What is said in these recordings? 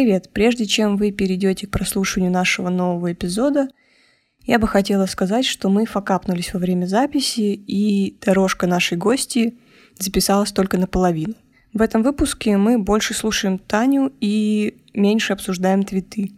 привет! Прежде чем вы перейдете к прослушиванию нашего нового эпизода, я бы хотела сказать, что мы факапнулись во время записи, и дорожка нашей гости записалась только наполовину. В этом выпуске мы больше слушаем Таню и меньше обсуждаем твиты.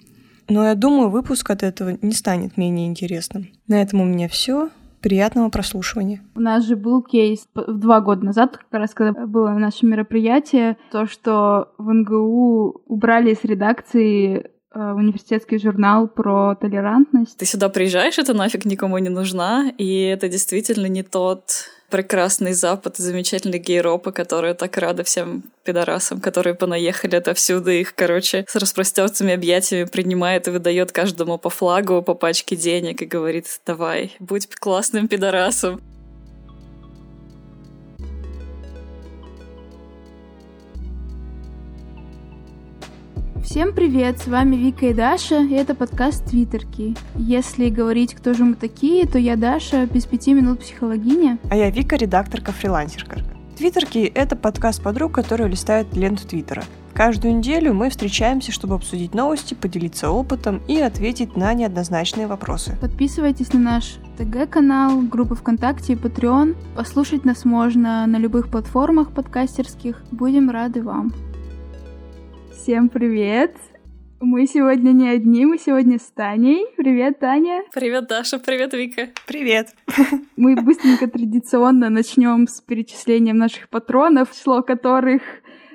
Но я думаю, выпуск от этого не станет менее интересным. На этом у меня все. Приятного прослушивания. У нас же был кейс два года назад, как раз когда было наше мероприятие, то, что в НГУ убрали из редакции э, университетский журнал про толерантность. Ты сюда приезжаешь, это нафиг никому не нужна, и это действительно не тот прекрасный Запад, замечательные гейропы, которые так рады всем пидорасам, которые понаехали отовсюду, их, короче, с распростертыми объятиями принимает и выдает каждому по флагу, по пачке денег и говорит, давай, будь классным пидорасом. Всем привет, с вами Вика и Даша, и это подкаст Твиттерки. Если говорить, кто же мы такие, то я Даша, без пяти минут психологиня. А я Вика, редакторка-фрилансерка. Твиттерки — это подкаст подруг, которые листают ленту Твиттера. Каждую неделю мы встречаемся, чтобы обсудить новости, поделиться опытом и ответить на неоднозначные вопросы. Подписывайтесь на наш ТГ-канал, группы ВКонтакте и Patreon. Послушать нас можно на любых платформах подкастерских. Будем рады вам. Всем привет! Мы сегодня не одни, мы сегодня с Таней. Привет, Таня. Привет, Даша. Привет, Вика. Привет. Мы быстренько традиционно начнем с перечислением наших патронов, число которых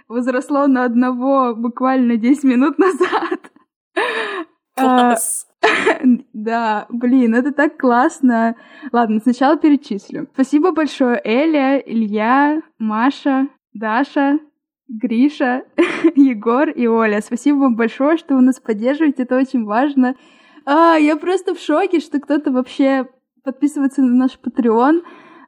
возросло на одного буквально 10 минут назад. Класс. Да, блин, это так классно. Ладно, сначала перечислю. Спасибо большое Эля, Илья, Маша, Даша, Гриша, Егор и Оля. Спасибо вам большое, что вы нас поддерживаете, это очень важно. А, я просто в шоке, что кто-то вообще подписывается на наш Patreon,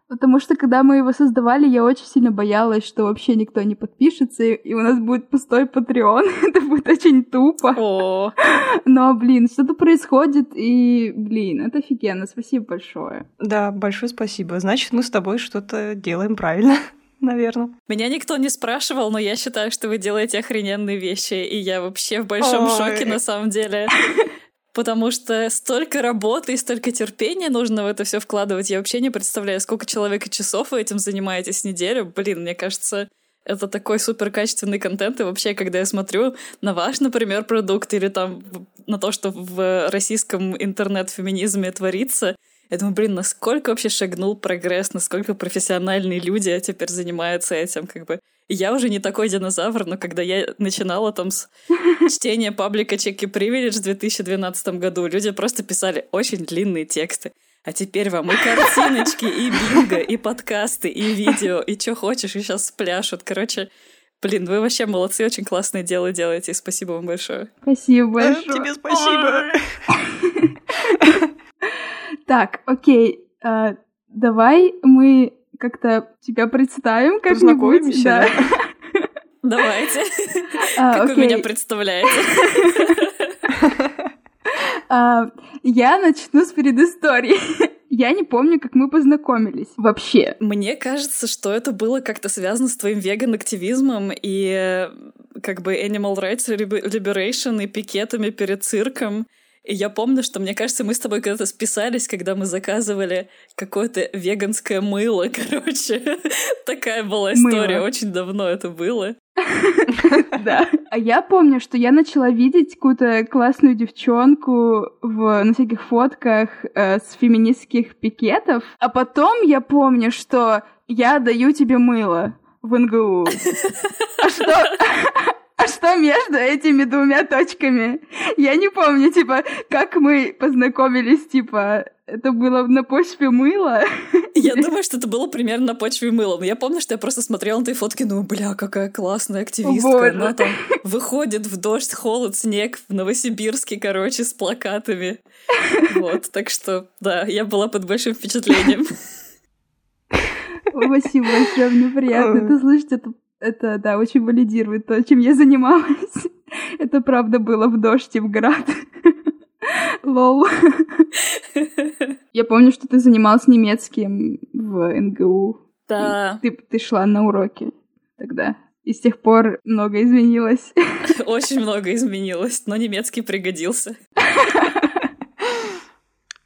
потому что когда мы его создавали, я очень сильно боялась, что вообще никто не подпишется, и у нас будет пустой Patreon. это будет очень тупо. О. Но, блин, что-то происходит, и, блин, это офигенно. Спасибо большое. Да, большое спасибо. Значит, мы с тобой что-то делаем правильно наверное. Меня никто не спрашивал, но я считаю, что вы делаете охрененные вещи, и я вообще в большом Ой. шоке на самом деле. Потому что столько работы и столько терпения нужно в это все вкладывать. Я вообще не представляю, сколько человек и часов вы этим занимаетесь неделю. Блин, мне кажется, это такой супер качественный контент. И вообще, когда я смотрю на ваш, например, продукт или там на то, что в российском интернет-феминизме творится, я думаю, блин, насколько вообще шагнул прогресс, насколько профессиональные люди теперь занимаются этим, как бы. я уже не такой динозавр, но когда я начинала там с чтения паблика Чеки Privilege в 2012 году, люди просто писали очень длинные тексты. А теперь вам и картиночки, и бинго, и подкасты, и видео, и что хочешь, и сейчас спляшут. Короче, Блин, вы вообще молодцы, очень классное дело делаете. Спасибо вам большое. Спасибо большое. Тебе спасибо. Так, окей, э, давай мы как-то тебя представим как-нибудь. Да. Давайте. А, как вы меня представляете? А, я начну с предыстории. Я не помню, как мы познакомились вообще. Мне кажется, что это было как-то связано с твоим веган-активизмом и как бы Animal Rights Liberation и пикетами перед цирком. Я помню, что, мне кажется, мы с тобой когда-то списались, когда мы заказывали какое-то веганское мыло, короче. Такая была история, очень давно это было. Да. А я помню, что я начала видеть какую-то классную девчонку в, на всяких фотках э, с феминистских пикетов. А потом я помню, что я даю тебе мыло в НГУ. А что? А что между этими двумя точками? Я не помню, типа, как мы познакомились, типа, это было на почве мыла? Я думаю, что это было примерно на почве мыла. Но я помню, что я просто смотрела на твои фотки, ну, бля, какая классная активистка. Боже. Она там выходит в дождь, холод, снег в Новосибирске, короче, с плакатами. Вот, так что, да, я была под большим впечатлением. Спасибо большое, мне приятно это слышать. Это это, да, очень валидирует то, чем я занималась. Это правда было в дождь и в град. Лол. Я помню, что ты занималась немецким в НГУ. Да. Ты, ты шла на уроки тогда. и с тех пор много изменилось. Очень много изменилось, но немецкий пригодился.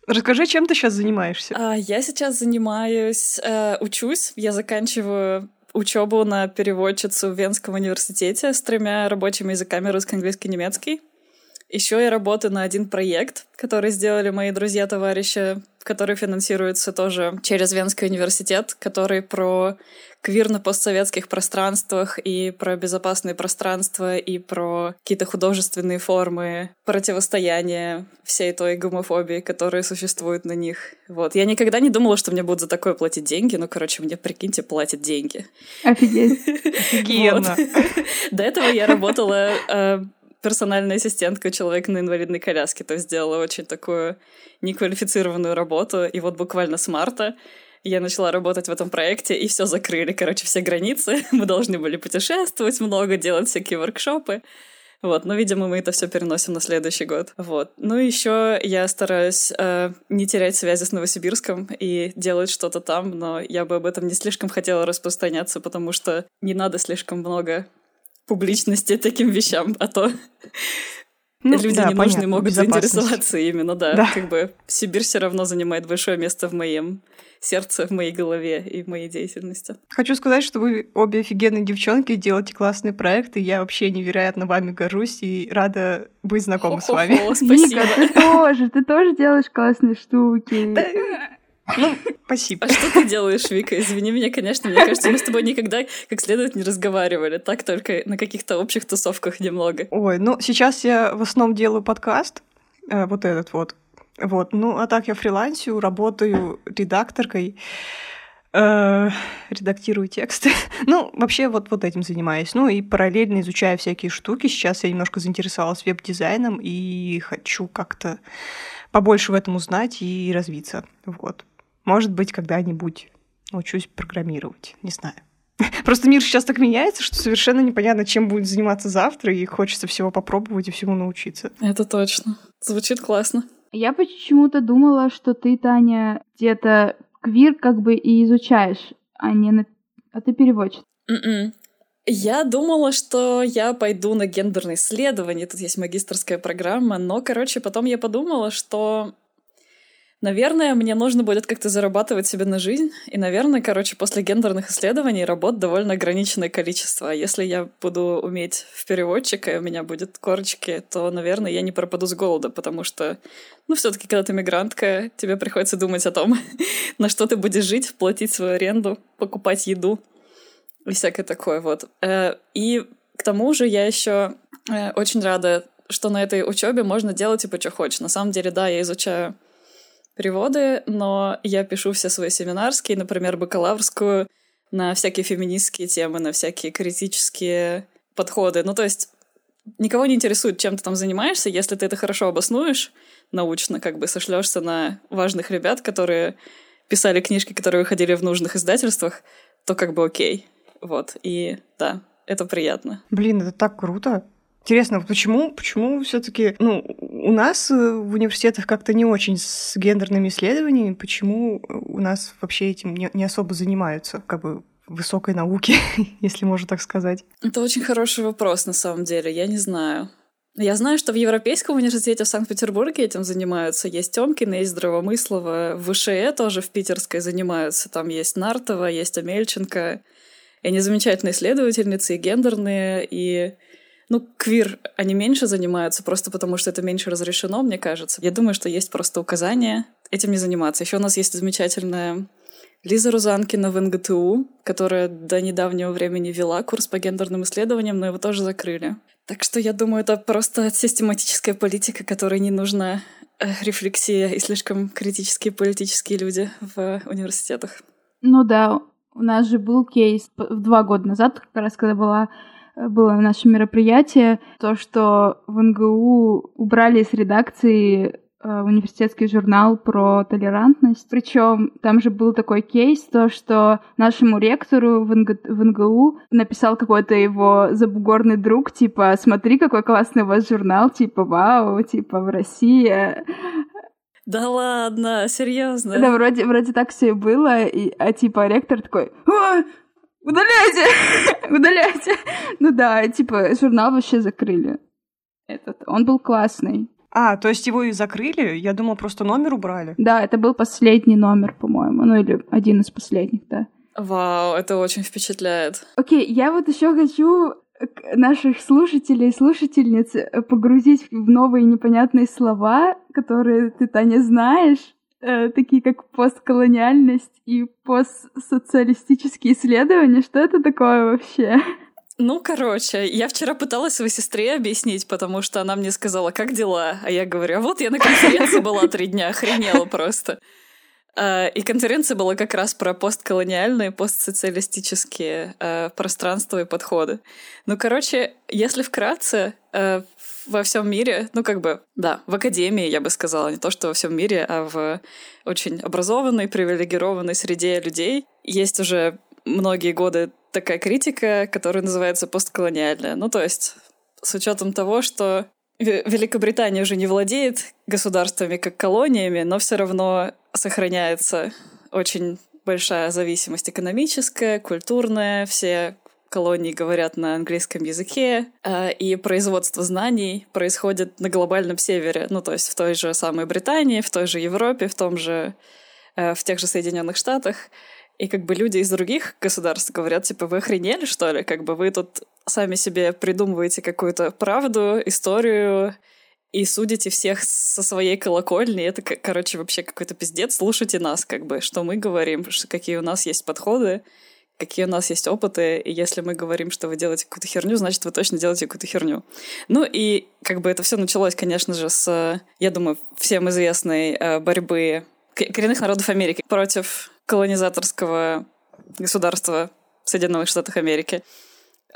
Расскажи, чем ты сейчас занимаешься? А, я сейчас занимаюсь, э, учусь. Я заканчиваю учебу на переводчицу в Венском университете с тремя рабочими языками русский, английский, немецкий. Еще я работаю на один проект, который сделали мои друзья-товарищи, который финансируется тоже через Венский университет, который про квир на постсоветских пространствах и про безопасные пространства и про какие-то художественные формы противостояния всей той гомофобии, которая существует на них. Вот. Я никогда не думала, что мне будут за такое платить деньги, но, короче, мне, прикиньте, платят деньги. Офигеть. Офигенно. До этого я работала э, персональная ассистентка человека на инвалидной коляске, то есть сделала очень такую неквалифицированную работу. И вот буквально с марта я начала работать в этом проекте, и все закрыли, короче, все границы. Мы должны были путешествовать много, делать всякие воркшопы. Вот, но, видимо, мы это все переносим на следующий год. Вот. Ну, еще я стараюсь э, не терять связи с Новосибирском и делать что-то там, но я бы об этом не слишком хотела распространяться, потому что не надо слишком много публичности таким вещам, а то ну, люди да, ненужные понятно, могут заинтересоваться именно, да. да. Как бы Сибирь все равно занимает большое место в моем сердце, в моей голове и в моей деятельности. Хочу сказать, что вы обе офигенные девчонки, делаете классные проекты. Я вообще невероятно вами горжусь и рада быть знакома с вами. Спасибо. Ника, ты тоже, ты тоже делаешь классные штуки. Ну, спасибо. А что ты делаешь, Вика? Извини меня, конечно. Мне кажется, мы с тобой никогда как следует не разговаривали. Так только на каких-то общих тусовках немного. Ой, ну сейчас я в основном делаю подкаст. Э, вот этот вот. Вот. Ну, а так я фрилансю, работаю редакторкой э, редактирую тексты. ну, вообще вот, вот этим занимаюсь. Ну и параллельно изучаю всякие штуки. Сейчас я немножко заинтересовалась веб-дизайном и хочу как-то побольше в этом узнать и развиться. Вот. Может быть, когда-нибудь научусь программировать. Не знаю. Просто мир сейчас так меняется, что совершенно непонятно, чем будет заниматься завтра, и хочется всего попробовать и всему научиться. Это точно. Звучит классно. Я почему-то думала, что ты, Таня, где-то квир как бы и изучаешь, а не на... А ты переводчик. Mm-mm. М-м. Я думала, что я пойду на гендерное исследование, тут есть магистрская программа, но, короче, потом я подумала, что Наверное, мне нужно будет как-то зарабатывать себе на жизнь. И, наверное, короче, после гендерных исследований работ довольно ограниченное количество. А если я буду уметь в переводчика, и у меня будет корочки, то, наверное, я не пропаду с голода, потому что, ну, все таки когда ты мигрантка, тебе приходится думать о том, на что ты будешь жить, платить свою аренду, покупать еду и всякое такое вот. Э, и к тому же я еще э, очень рада, что на этой учебе можно делать типа что хочешь. На самом деле, да, я изучаю переводы, но я пишу все свои семинарские, например, бакалаврскую, на всякие феминистские темы, на всякие критические подходы. Ну, то есть никого не интересует, чем ты там занимаешься, если ты это хорошо обоснуешь научно, как бы сошлешься на важных ребят, которые писали книжки, которые выходили в нужных издательствах, то как бы окей. Вот, и да, это приятно. Блин, это так круто. Интересно, почему, почему все-таки, ну, у нас э, в университетах как-то не очень с гендерными исследованиями, почему у нас вообще этим не, не особо занимаются, как бы высокой науки, если можно так сказать? Это очень хороший вопрос, на самом деле, я не знаю. Я знаю, что в Европейском университете в Санкт-Петербурге этим занимаются. Есть Тёмкина, есть Здравомыслова. В ВШЭ тоже в Питерской занимаются. Там есть Нартова, есть Амельченко. И они замечательные исследовательницы, и гендерные, и ну, квир они меньше занимаются, просто потому что это меньше разрешено, мне кажется. Я думаю, что есть просто указание этим не заниматься. Еще у нас есть замечательная Лиза Рузанкина в НГТУ, которая до недавнего времени вела курс по гендерным исследованиям, но его тоже закрыли. Так что я думаю, это просто систематическая политика, которой не нужна э, рефлексия и слишком критические политические люди в университетах. Ну да, у нас же был кейс два года назад, как раз когда была было наше мероприятие, то, что в НГУ убрали из редакции э, университетский журнал про толерантность. Причем там же был такой кейс, то, что нашему ректору в, НГ, в НГУ написал какой-то его забугорный друг, типа, смотри, какой классный у вас журнал, типа, вау, типа, в России. Да ладно, серьезно? Да, вроде, вроде так все и было, и, а типа ректор такой, а, Удаляйте! Удаляйте! Ну да, типа, журнал вообще закрыли. Этот. Он был классный. А, то есть его и закрыли? Я думала, просто номер убрали. Да, это был последний номер, по-моему. Ну или один из последних, да. Вау, это очень впечатляет. Окей, я вот еще хочу наших слушателей и слушательниц э, погрузить в новые непонятные слова, которые ты, Таня, знаешь, э, такие как постколониальность и постсоциалистические исследования. Что это такое вообще? Ну, короче, я вчера пыталась своей сестре объяснить, потому что она мне сказала, как дела? А я говорю, а вот я на конференции была три дня, охренела просто. А, и конференция была как раз про постколониальные, постсоциалистические э, пространства и подходы. Ну, короче, если вкратце, э, во всем мире, ну, как бы, да, в академии, я бы сказала, не то, что во всем мире, а в очень образованной, привилегированной среде людей есть уже многие годы такая критика, которая называется постколониальная. Ну, то есть, с учетом того, что Великобритания уже не владеет государствами как колониями, но все равно сохраняется очень большая зависимость экономическая, культурная, все колонии говорят на английском языке, э, и производство знаний происходит на глобальном севере, ну то есть в той же самой Британии, в той же Европе, в том же, э, в тех же Соединенных Штатах. И как бы люди из других государств говорят, типа, вы охренели, что ли? Как бы вы тут сами себе придумываете какую-то правду, историю, и судите всех со своей колокольни. Это, короче, вообще какой-то пиздец. Слушайте нас, как бы, что мы говорим, какие у нас есть подходы, какие у нас есть опыты, и если мы говорим, что вы делаете какую-то херню, значит, вы точно делаете какую-то херню. Ну и как бы это все началось, конечно же, с, я думаю, всем известной э, борьбы коренных народов Америки против колонизаторского государства Соединенных Штатов Америки.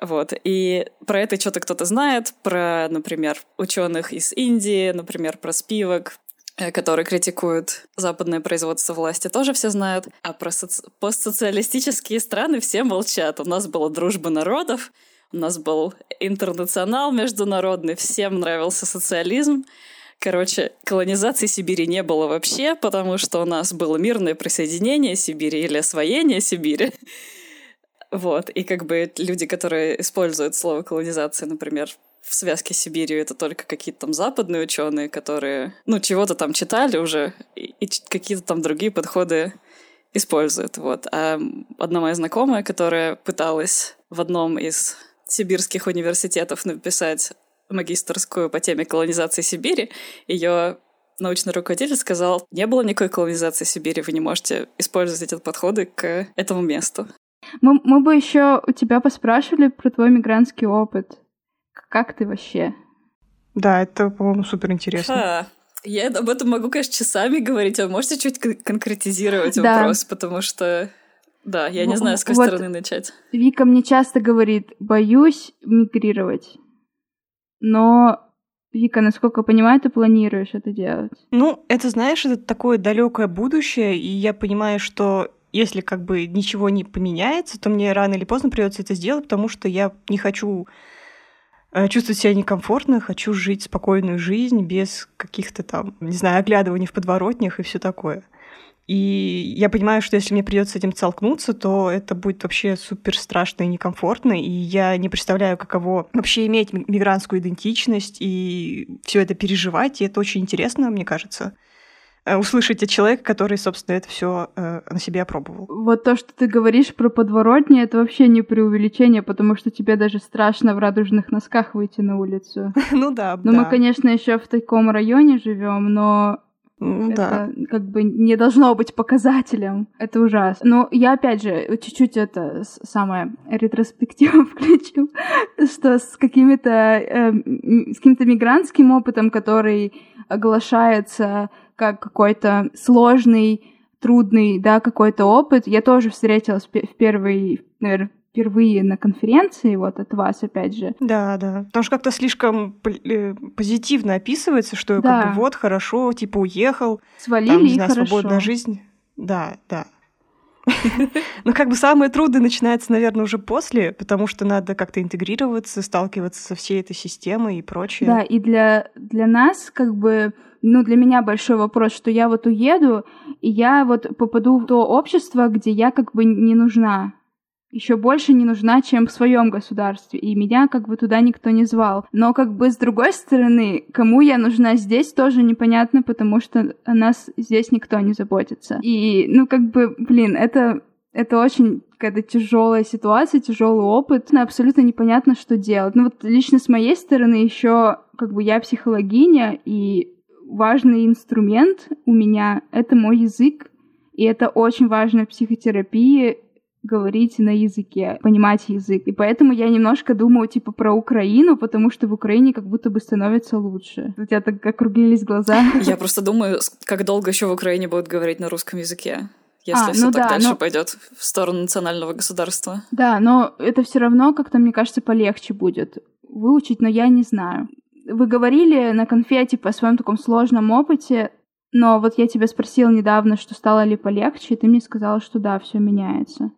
Вот. И про это что-то кто-то знает, про, например, ученых из Индии, например, про спивок, которые критикуют западное производство власти, тоже все знают. А про соци... постсоциалистические страны все молчат. У нас была дружба народов, у нас был интернационал международный, всем нравился социализм. Короче, колонизации Сибири не было вообще, потому что у нас было мирное присоединение Сибири или освоение Сибири. Вот, и как бы люди, которые используют слово колонизация, например, в связке с Сибирью это только какие-то там западные ученые, которые, ну, чего-то там читали уже, и, и какие-то там другие подходы используют. Вот. А одна моя знакомая, которая пыталась в одном из сибирских университетов написать магистрскую по теме колонизации Сибири, ее научный руководитель сказал, не было никакой колонизации Сибири, вы не можете использовать эти подходы к этому месту. Мы, мы бы еще у тебя поспрашивали про твой мигрантский опыт. Как ты вообще? Да, это, по-моему, супер интересно. Я об этом могу, конечно, часами говорить, а можете чуть конкретизировать да. вопрос, потому что, да, я не знаю, с какой вот стороны начать. Вика мне часто говорит, боюсь мигрировать, но Вика, насколько я понимаю, ты планируешь это делать? Ну, это, знаешь, это такое далекое будущее, и я понимаю, что если как бы ничего не поменяется, то мне рано или поздно придется это сделать, потому что я не хочу э, чувствовать себя некомфортно, хочу жить спокойную жизнь без каких-то там, не знаю, оглядываний в подворотнях и все такое. И я понимаю, что если мне придется с этим столкнуться, то это будет вообще супер страшно и некомфортно. И я не представляю, каково вообще иметь мигрантскую идентичность и все это переживать. И это очень интересно, мне кажется. Э, услышать от человека, который, собственно, это все э, на себе опробовал. Вот то, что ты говоришь про подворотни, это вообще не преувеличение, потому что тебе даже страшно в радужных носках выйти на улицу. Ну да. Ну мы, конечно, еще в таком районе живем, но ну, это да. как бы не должно быть показателем. Это ужасно. Но я, опять же, чуть-чуть это самое ретроспективу включу, что с какими-то э, с каким-то мигрантским опытом, который оглашается как какой-то сложный, трудный, да, какой-то опыт. Я тоже встретилась в первый, наверное, впервые на конференции, вот от вас, опять же. Да, да. Потому что как-то слишком э, позитивно описывается, что да. как бы вот хорошо, типа уехал, свалили там, не знаю, хорошо. свободная жизнь. Да, да. Но как бы самое трудное начинается, наверное, уже после, потому что надо как-то интегрироваться, сталкиваться со всей этой системой и прочее. Да, и для, для нас как бы ну, для меня большой вопрос, что я вот уеду, и я вот попаду в то общество, где я как бы не нужна. Еще больше не нужна, чем в своем государстве, и меня как бы туда никто не звал. Но как бы с другой стороны, кому я нужна здесь, тоже непонятно, потому что о нас здесь никто не заботится. И, ну, как бы, блин, это это очень какая-то тяжелая ситуация, тяжелый опыт. Ну, абсолютно непонятно, что делать. Ну вот лично с моей стороны еще как бы я психологиня, и важный инструмент у меня — это мой язык. И это очень важно в психотерапии говорить на языке, понимать язык. И поэтому я немножко думаю, типа, про Украину, потому что в Украине как будто бы становится лучше. У тебя так округлились глаза. Я просто думаю, как долго еще в Украине будут говорить на русском языке если а, все ну так да, дальше но... пойдет в сторону национального государства. Да, но это все равно как-то, мне кажется, полегче будет выучить, но я не знаю. Вы говорили на конфете по своем таком сложном опыте, но вот я тебя спросила недавно, что стало ли полегче, и ты мне сказала, что да, все меняется.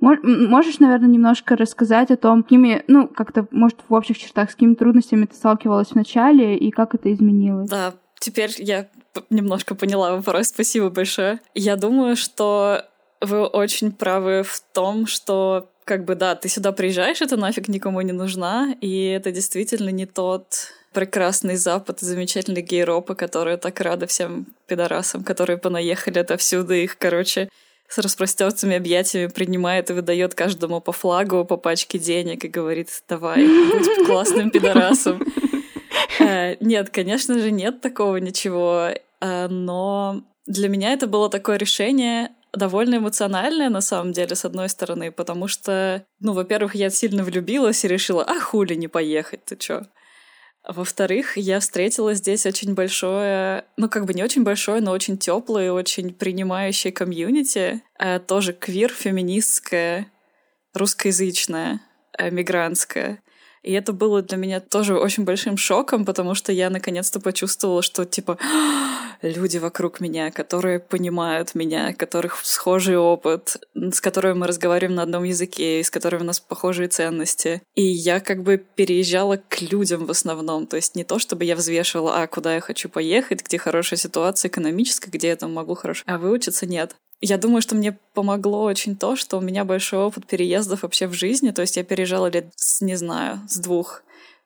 Можешь, наверное, немножко рассказать о том, какими, ну, как-то, может, в общих чертах, с какими трудностями ты сталкивалась в начале и как это изменилось? Да, теперь я немножко поняла вопрос. Спасибо большое. Я думаю, что вы очень правы в том, что как бы да, ты сюда приезжаешь, это нафиг никому не нужна, и это действительно не тот прекрасный Запад, замечательный гейропа, которые так рады всем пидорасам, которые понаехали отовсюду, их, короче, с распростертыми объятиями принимает и выдает каждому по флагу, по пачке денег и говорит, давай, будь классным пидорасом. Э, нет, конечно же, нет такого ничего. Э, но для меня это было такое решение довольно эмоциональное, на самом деле, с одной стороны, потому что, ну, во-первых, я сильно влюбилась и решила, а хули не поехать, ты чё? Во-вторых, я встретила здесь очень большое, ну как бы не очень большое, но очень теплое, очень принимающее комьюнити, э, тоже квир, феминистское, русскоязычное, мигрантское. И это было для меня тоже очень большим шоком, потому что я наконец-то почувствовала, что типа люди вокруг меня, которые понимают меня, которых схожий опыт, с которыми мы разговариваем на одном языке, с которыми у нас похожие ценности. И я как бы переезжала к людям в основном. То есть не то, чтобы я взвешивала, а куда я хочу поехать, где хорошая ситуация экономическая, где я там могу хорошо, а выучиться нет. Я думаю, что мне помогло очень то, что у меня большой опыт переездов вообще в жизни. То есть я переезжала лет, не знаю, с двух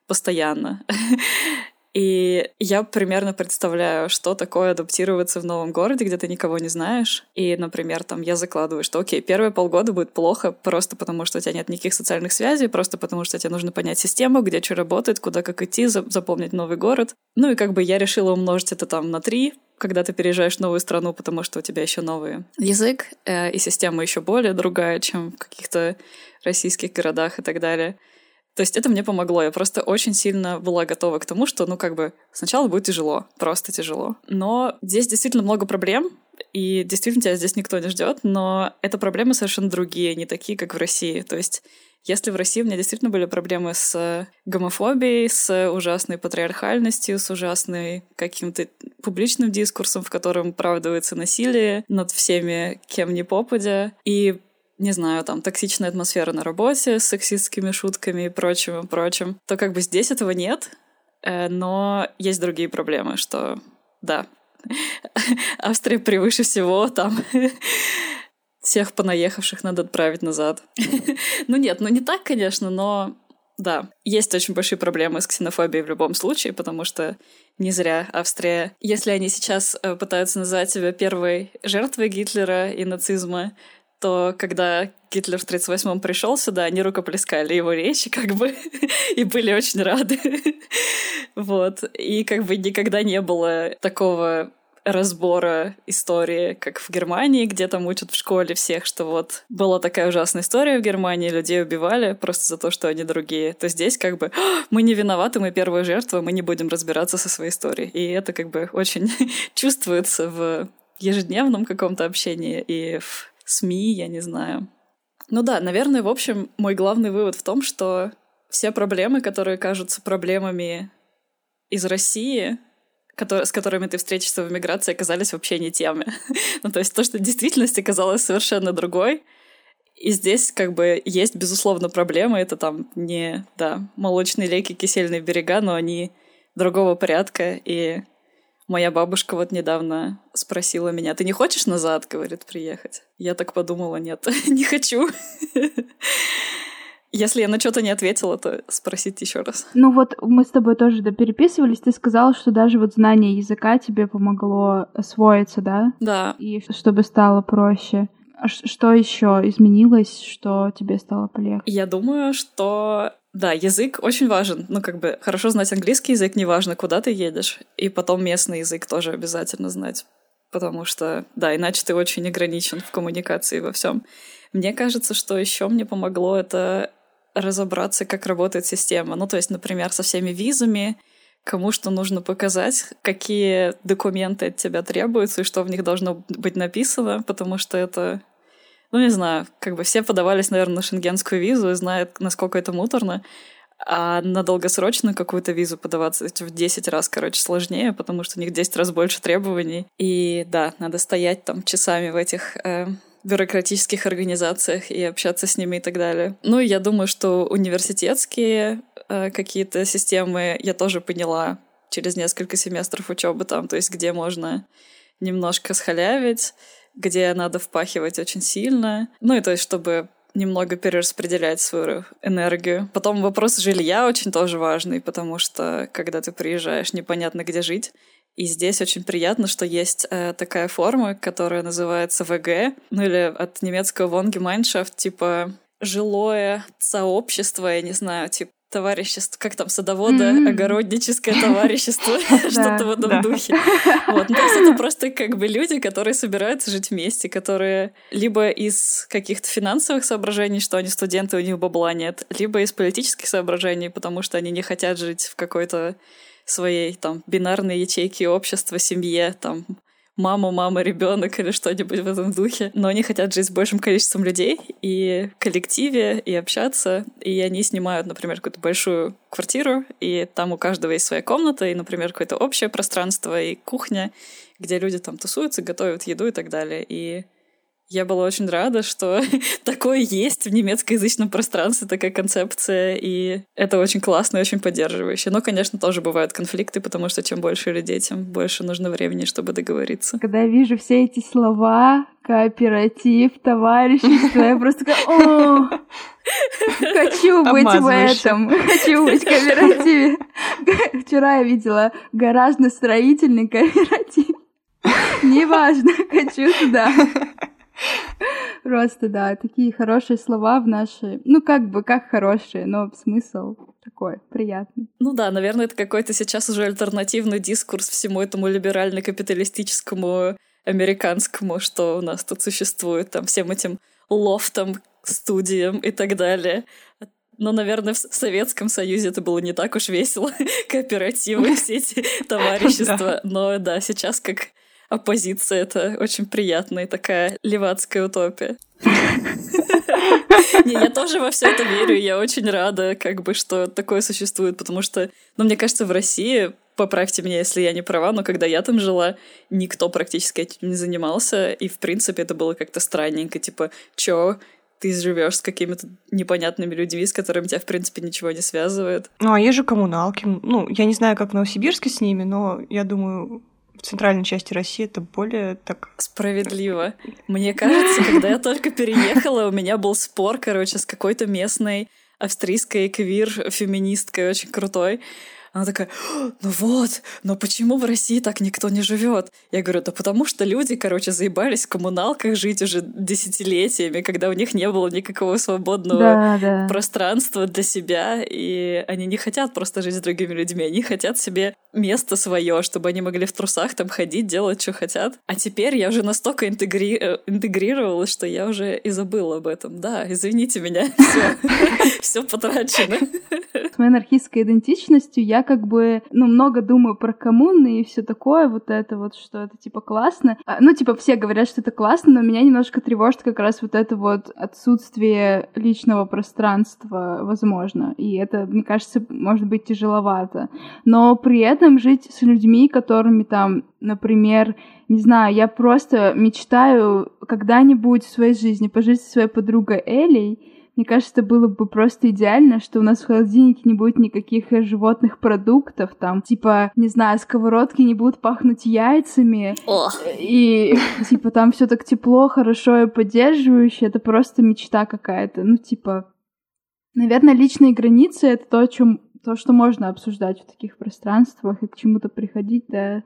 постоянно. И я примерно представляю, что такое адаптироваться в новом городе, где ты никого не знаешь. И, например, там я закладываю, что окей, первые полгода будет плохо просто потому, что у тебя нет никаких социальных связей, просто потому, что тебе нужно понять систему, где что работает, куда как идти, запомнить новый город. Ну и как бы я решила умножить это там на три, когда ты переезжаешь в новую страну, потому что у тебя еще новый язык, э, и система еще более другая, чем в каких-то российских городах и так далее. То есть это мне помогло. Я просто очень сильно была готова к тому, что, ну, как бы, сначала будет тяжело, просто тяжело. Но здесь действительно много проблем, и действительно тебя здесь никто не ждет, но это проблемы совершенно другие, не такие, как в России. То есть если в России у меня действительно были проблемы с гомофобией, с ужасной патриархальностью, с ужасной каким-то публичным дискурсом, в котором оправдывается насилие над всеми, кем ни попадя, и не знаю, там, токсичная атмосфера на работе с сексистскими шутками и прочим, и прочим, то как бы здесь этого нет, э, но есть другие проблемы, что, да, Австрия превыше всего, там всех понаехавших надо отправить назад. ну нет, ну не так, конечно, но да, есть очень большие проблемы с ксенофобией в любом случае, потому что не зря Австрия, если они сейчас э, пытаются назвать себя первой жертвой Гитлера и нацизма, то когда Гитлер в 38-м пришел сюда, они рукоплескали его речи, как бы, и были очень рады. вот. И как бы никогда не было такого разбора истории, как в Германии, где там учат в школе всех, что вот была такая ужасная история в Германии, людей убивали просто за то, что они другие, то здесь как бы мы не виноваты, мы первая жертва, мы не будем разбираться со своей историей. И это как бы очень чувствуется в ежедневном каком-то общении и в СМИ, я не знаю. Ну да, наверное, в общем, мой главный вывод в том, что все проблемы, которые кажутся проблемами из России, которые, с которыми ты встретишься в эмиграции, оказались вообще не теми. ну, то есть то, что действительность оказалась совершенно другой. И здесь как бы есть, безусловно, проблемы. Это там не, да, молочные реки, кисельные берега, но они другого порядка. И Моя бабушка вот недавно спросила меня, ты не хочешь назад, говорит, приехать? Я так подумала, нет, не хочу. Если я на что-то не ответила, то спросите еще раз. Ну вот мы с тобой тоже да, переписывались, ты сказала, что даже вот знание языка тебе помогло освоиться, да? Да. И чтобы стало проще. А что еще изменилось, что тебе стало полегче? Я думаю, что да, язык очень важен. Ну, как бы хорошо знать английский язык, неважно, куда ты едешь. И потом местный язык тоже обязательно знать. Потому что, да, иначе ты очень ограничен в коммуникации во всем. Мне кажется, что еще мне помогло это разобраться, как работает система. Ну, то есть, например, со всеми визами, кому что нужно показать, какие документы от тебя требуются и что в них должно быть написано, потому что это, ну, не знаю, как бы все подавались, наверное, на шенгенскую визу и знают, насколько это муторно, а на долгосрочную какую-то визу подаваться в 10 раз, короче, сложнее, потому что у них 10 раз больше требований. И да, надо стоять там часами в этих э, бюрократических организациях и общаться с ними и так далее. Ну, я думаю, что университетские э, какие-то системы я тоже поняла через несколько семестров учебы там, то есть где можно немножко схалявить, где надо впахивать очень сильно. Ну и то есть, чтобы немного перераспределять свою энергию. Потом вопрос жилья очень тоже важный, потому что когда ты приезжаешь, непонятно где жить. И здесь очень приятно, что есть э, такая форма, которая называется ВГ, ну или от немецкого Wohngemeinschaft, типа жилое сообщество, я не знаю, типа товарищество, как там, садовода, mm-hmm. огородническое товарищество, что-то в этом духе. Вот. Ну, то есть это просто как бы люди, которые собираются жить вместе, которые либо из каких-то финансовых соображений, что они студенты, у них бабла нет, либо из политических соображений, потому что они не хотят жить в какой-то своей там бинарной ячейки общества, семье, там мама, мама, ребенок или что-нибудь в этом духе. Но они хотят жить с большим количеством людей и в коллективе, и общаться. И они снимают, например, какую-то большую квартиру, и там у каждого есть своя комната, и, например, какое-то общее пространство, и кухня, где люди там тусуются, готовят еду и так далее. И я была очень рада, что такое есть в немецкоязычном пространстве, такая концепция, и это очень классно и очень поддерживающе. Но, конечно, тоже бывают конфликты, потому что чем больше людей, тем больше нужно времени, чтобы договориться. Когда я вижу все эти слова, кооператив, товарищество, я просто такая, о, хочу быть в этом, хочу быть в кооперативе. Вчера я видела гаражно-строительный кооператив. Неважно, хочу туда. Просто, да, такие хорошие слова в нашей... Ну, как бы, как хорошие, но смысл такой приятный. Ну да, наверное, это какой-то сейчас уже альтернативный дискурс всему этому либерально-капиталистическому американскому, что у нас тут существует, там, всем этим лофтом, студиям и так далее. Но, наверное, в Советском Союзе это было не так уж весело, кооперативы, все эти товарищества. Но да, сейчас как оппозиция. Это очень приятная такая левацкая утопия. Не, я тоже во все это верю, я очень рада, как бы, что такое существует, потому что, ну, мне кажется, в России, поправьте меня, если я не права, но когда я там жила, никто практически этим не занимался, и, в принципе, это было как-то странненько, типа, чё, ты живешь с какими-то непонятными людьми, с которыми тебя, в принципе, ничего не связывает. Ну, а есть же коммуналки. Ну, я не знаю, как в Новосибирске с ними, но я думаю, в центральной части России это более так... Справедливо. Мне кажется, когда я только переехала, у меня был спор, короче, с какой-то местной австрийской квир-феминисткой очень крутой. Она такая, ну вот, но почему в России так никто не живет? Я говорю, да потому что люди, короче, заебались в коммуналках жить уже десятилетиями, когда у них не было никакого свободного да, да. пространства для себя, и они не хотят просто жить с другими людьми, они хотят себе место свое, чтобы они могли в трусах там ходить, делать, что хотят. А теперь я уже настолько интегри... Э, интегрировалась, что я уже и забыла об этом. Да, извините меня, все потрачено. С моей анархистской идентичностью я как бы, ну, много думаю про коммуны и все такое, вот это вот, что это типа классно. А, ну, типа все говорят, что это классно, но меня немножко тревожит как раз вот это вот отсутствие личного пространства, возможно. И это, мне кажется, может быть тяжеловато. Но при этом жить с людьми, которыми там, например, не знаю, я просто мечтаю когда-нибудь в своей жизни пожить со своей подругой Элей, Мне кажется, это было бы просто идеально, что у нас в холодильнике не будет никаких э, животных продуктов, там, типа, не знаю, сковородки не будут пахнуть яйцами. О. И, типа, там все так тепло, хорошо и поддерживающе. Это просто мечта какая-то. Ну, типа, наверное, личные границы — это то, о чем то, что можно обсуждать в таких пространствах и к чему-то приходить, да,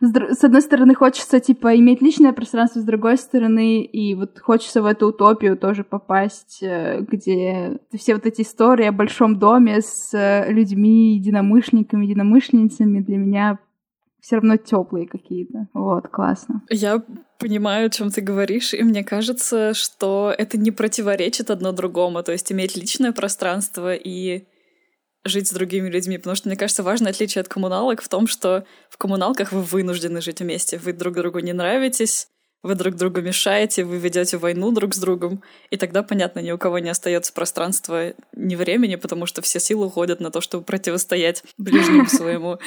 с, одной стороны, хочется, типа, иметь личное пространство, с другой стороны, и вот хочется в эту утопию тоже попасть, э, где все вот эти истории о большом доме с э, людьми, единомышленниками, единомышленницами для меня все равно теплые какие-то. Вот, классно. Я понимаю, о чем ты говоришь, и мне кажется, что это не противоречит одно другому. То есть иметь личное пространство и жить с другими людьми, потому что, мне кажется, важное отличие от коммуналок в том, что в коммуналках вы вынуждены жить вместе, вы друг другу не нравитесь, вы друг другу мешаете, вы ведете войну друг с другом, и тогда, понятно, ни у кого не остается пространства ни времени, потому что все силы уходят на то, чтобы противостоять ближнему своему.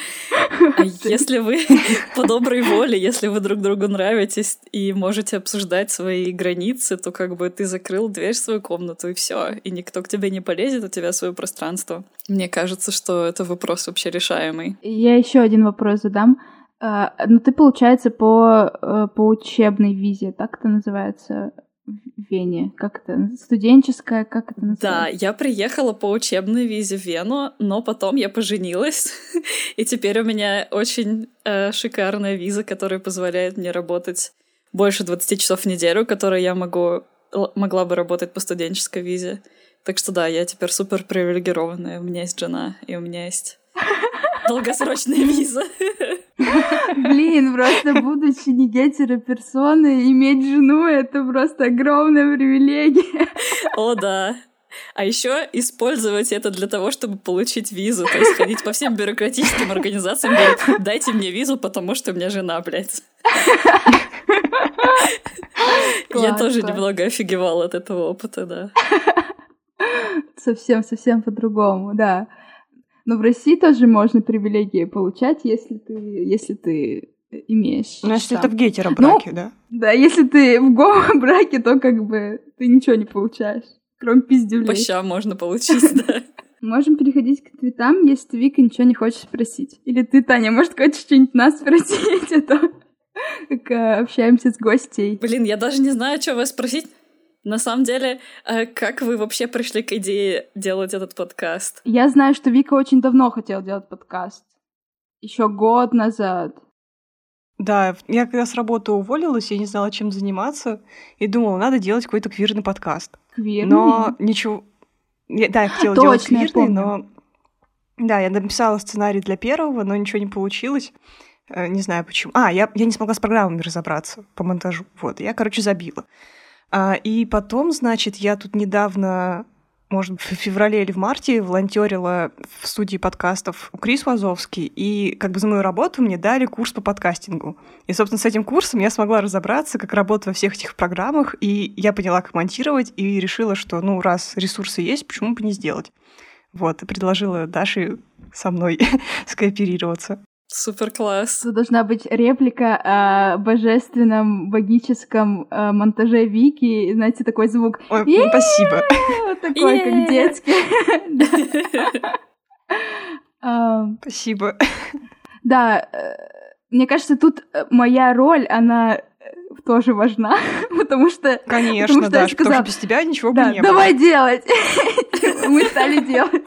А если вы по доброй воле, если вы друг другу нравитесь и можете обсуждать свои границы, то как бы ты закрыл дверь в свою комнату, и все, и никто к тебе не полезет, у тебя свое пространство. Мне кажется, что это вопрос вообще решаемый. Я еще один вопрос задам. А, ну, ты, получается, по, э, по учебной визе, так это называется в Вене? Как это? Студенческая, как это называется? Да, я приехала по учебной визе в Вену, но потом я поженилась, и теперь у меня очень э, шикарная виза, которая позволяет мне работать больше 20 часов в неделю, которые я могу, могла бы работать по студенческой визе. Так что да, я теперь супер привилегированная. У меня есть жена, и у меня есть долгосрочная виза. Блин, просто будучи не гетероперсоной, иметь жену — это просто огромная привилегия. О, да. А еще использовать это для того, чтобы получить визу. То есть ходить по всем бюрократическим организациям, говорить, дайте мне визу, потому что у меня жена, блядь. Я тоже немного офигевала от этого опыта, да. Совсем-совсем по-другому, да. Но в России тоже можно привилегии получать, если ты, если ты имеешь. Ну, если это в гетеробраке, ну, да? Да, если ты в гомо-браке, то как бы ты ничего не получаешь, кроме пиздюлей. По щам можно получить, да. Можем переходить к твитам, если ты, Вика, ничего не хочешь спросить. Или ты, Таня, может, хочешь что-нибудь нас спросить, а то как э, общаемся с гостей. Блин, я даже не знаю, что вас спросить. На самом деле, э, как вы вообще пришли к идее делать этот подкаст? Я знаю, что Вика очень давно хотела делать подкаст. Еще год назад. Да, я когда с работы уволилась, я не знала, чем заниматься, и думала, надо делать какой-то квирный подкаст. Квирный? Но ничего... Я, да, я хотела Точно, делать квирный, но... Да, я написала сценарий для первого, но ничего не получилось. Э, не знаю почему. А, я, я не смогла с программами разобраться по монтажу. Вот, я, короче, забила. А, и потом, значит, я тут недавно, может, в феврале или в марте волонтерила в студии подкастов у Крис Вазовский, и как бы за мою работу мне дали курс по подкастингу. И, собственно, с этим курсом я смогла разобраться, как работать во всех этих программах, и я поняла, как монтировать, и решила, что, ну, раз ресурсы есть, почему бы не сделать? Вот, и предложила Даше со мной скооперироваться. Супер класс. Тут должна быть реплика о божественном магическом э, монтаже Вики. Знаете, такой звук. Ой, ну, спасибо. Вот такой, как детский. Спасибо. Да, э, мне кажется, тут э, моя роль, она тоже важна, потому что... Конечно, да, потому что без тебя ничего бы не было. давай делать! Мы стали делать.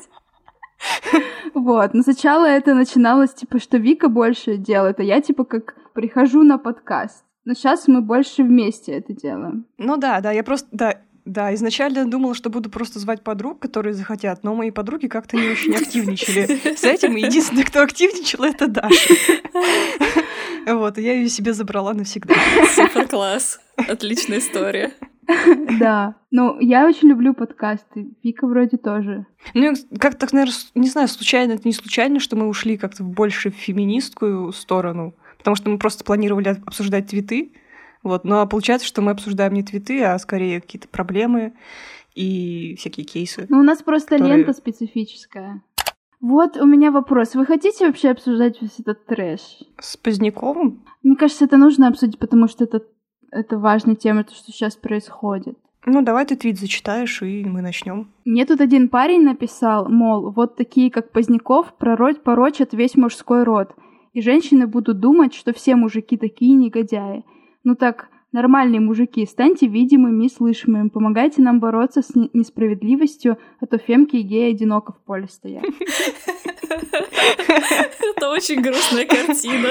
Вот, но сначала это начиналось, типа, что Вика больше делает, а я, типа, как прихожу на подкаст. Но сейчас мы больше вместе это делаем. Ну да, да, я просто, да, да, изначально думала, что буду просто звать подруг, которые захотят, но мои подруги как-то не очень активничали с этим, и единственный, кто активничал, это Даша. Вот, и я ее себе забрала навсегда. Супер класс. Отличная история. Да. Ну, я очень люблю подкасты. Вика вроде тоже. Ну, как так, наверное, не знаю, случайно, это не случайно, что мы ушли как-то в больше феминистскую сторону, потому что мы просто планировали обсуждать твиты, вот, но получается, что мы обсуждаем не твиты, а скорее какие-то проблемы и всякие кейсы. Ну, у нас просто которые... лента специфическая. Вот у меня вопрос. Вы хотите вообще обсуждать весь этот трэш? С Поздняковым? Мне кажется, это нужно обсудить, потому что это это важная тема, то, что сейчас происходит. Ну, давай ты твит зачитаешь, и мы начнем. Мне тут один парень написал, мол, вот такие, как Поздняков, пророчь, порочат весь мужской род. И женщины будут думать, что все мужики такие негодяи. Ну так, нормальные мужики, станьте видимыми и слышимыми, помогайте нам бороться с несправедливостью, а то фемки и геи одиноко в поле стоят. Это очень грустная картина.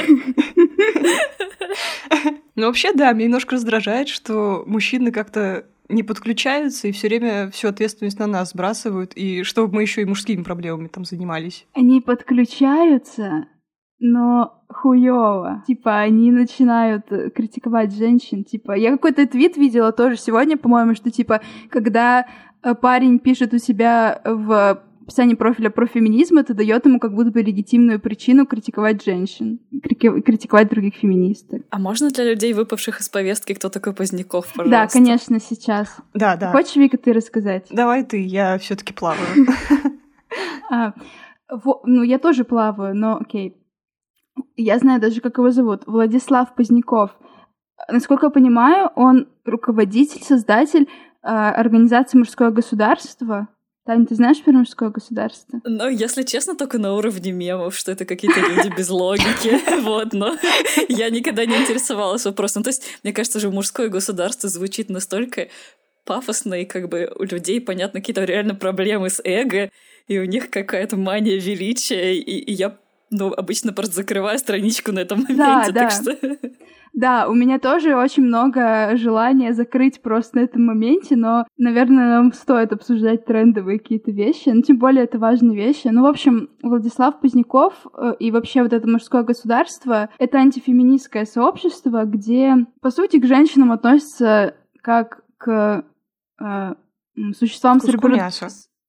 Ну, вообще, да, меня немножко раздражает, что мужчины как-то не подключаются и все время всю ответственность на нас сбрасывают, и чтобы мы еще и мужскими проблемами там занимались. Они подключаются, но хуёво. Типа, они начинают критиковать женщин. Типа, я какой-то твит видела тоже сегодня, по-моему, что типа, когда э, парень пишет у себя в описании профиля про феминизм, это дает ему как будто бы легитимную причину критиковать женщин, критиковать других феминисток. А можно для людей, выпавших из повестки, кто такой Поздняков, пожалуйста? Да, конечно, сейчас. Да, да. Хочешь, Вика, ты рассказать? Давай ты, я все таки плаваю. А, ну, я тоже плаваю, но окей. Я знаю даже, как его зовут. Владислав Поздняков. Насколько я понимаю, он руководитель, создатель э, организации «Мужское государство», Таня, ты знаешь про мужское государство? Ну, если честно, только на уровне мемов, что это какие-то люди без логики. Вот, но я никогда не интересовалась вопросом. То есть, мне кажется, же мужское государство звучит настолько пафосно, и как бы у людей, понятно, какие-то реально проблемы с эго, и у них какая-то мания величия, и, и я ну, обычно просто закрываю страничку на этом моменте, да, так да. что... Да, у меня тоже очень много желания закрыть просто на этом моменте, но, наверное, нам стоит обсуждать трендовые какие-то вещи, ну, тем более это важные вещи. Ну, в общем, Владислав Поздняков э, и вообще вот это мужское государство — это антифеминистское сообщество, где, по сути, к женщинам относятся как к э, существам с, репроду...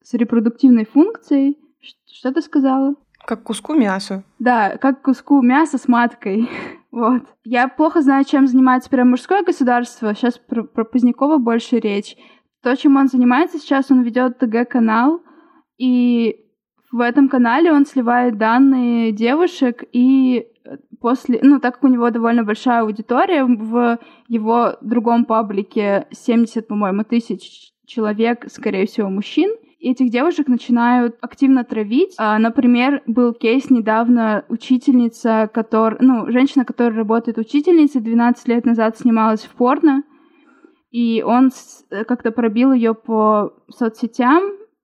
с репродуктивной функцией. Что ты сказала? Как куску мяса. Да, как куску мяса с маткой. вот. Я плохо знаю, чем занимается прям мужское государство. Сейчас про, про Позднякова больше речь. То, чем он занимается сейчас, он ведет ТГ-канал, и в этом канале он сливает данные девушек, и после, ну, так как у него довольно большая аудитория, в его другом паблике 70, по-моему, тысяч человек, скорее всего, мужчин, этих девушек начинают активно травить. А, например, был кейс недавно учительница, которая, ну, женщина, которая работает учительницей, 12 лет назад снималась в порно, и он э, как-то пробил ее по соцсетям,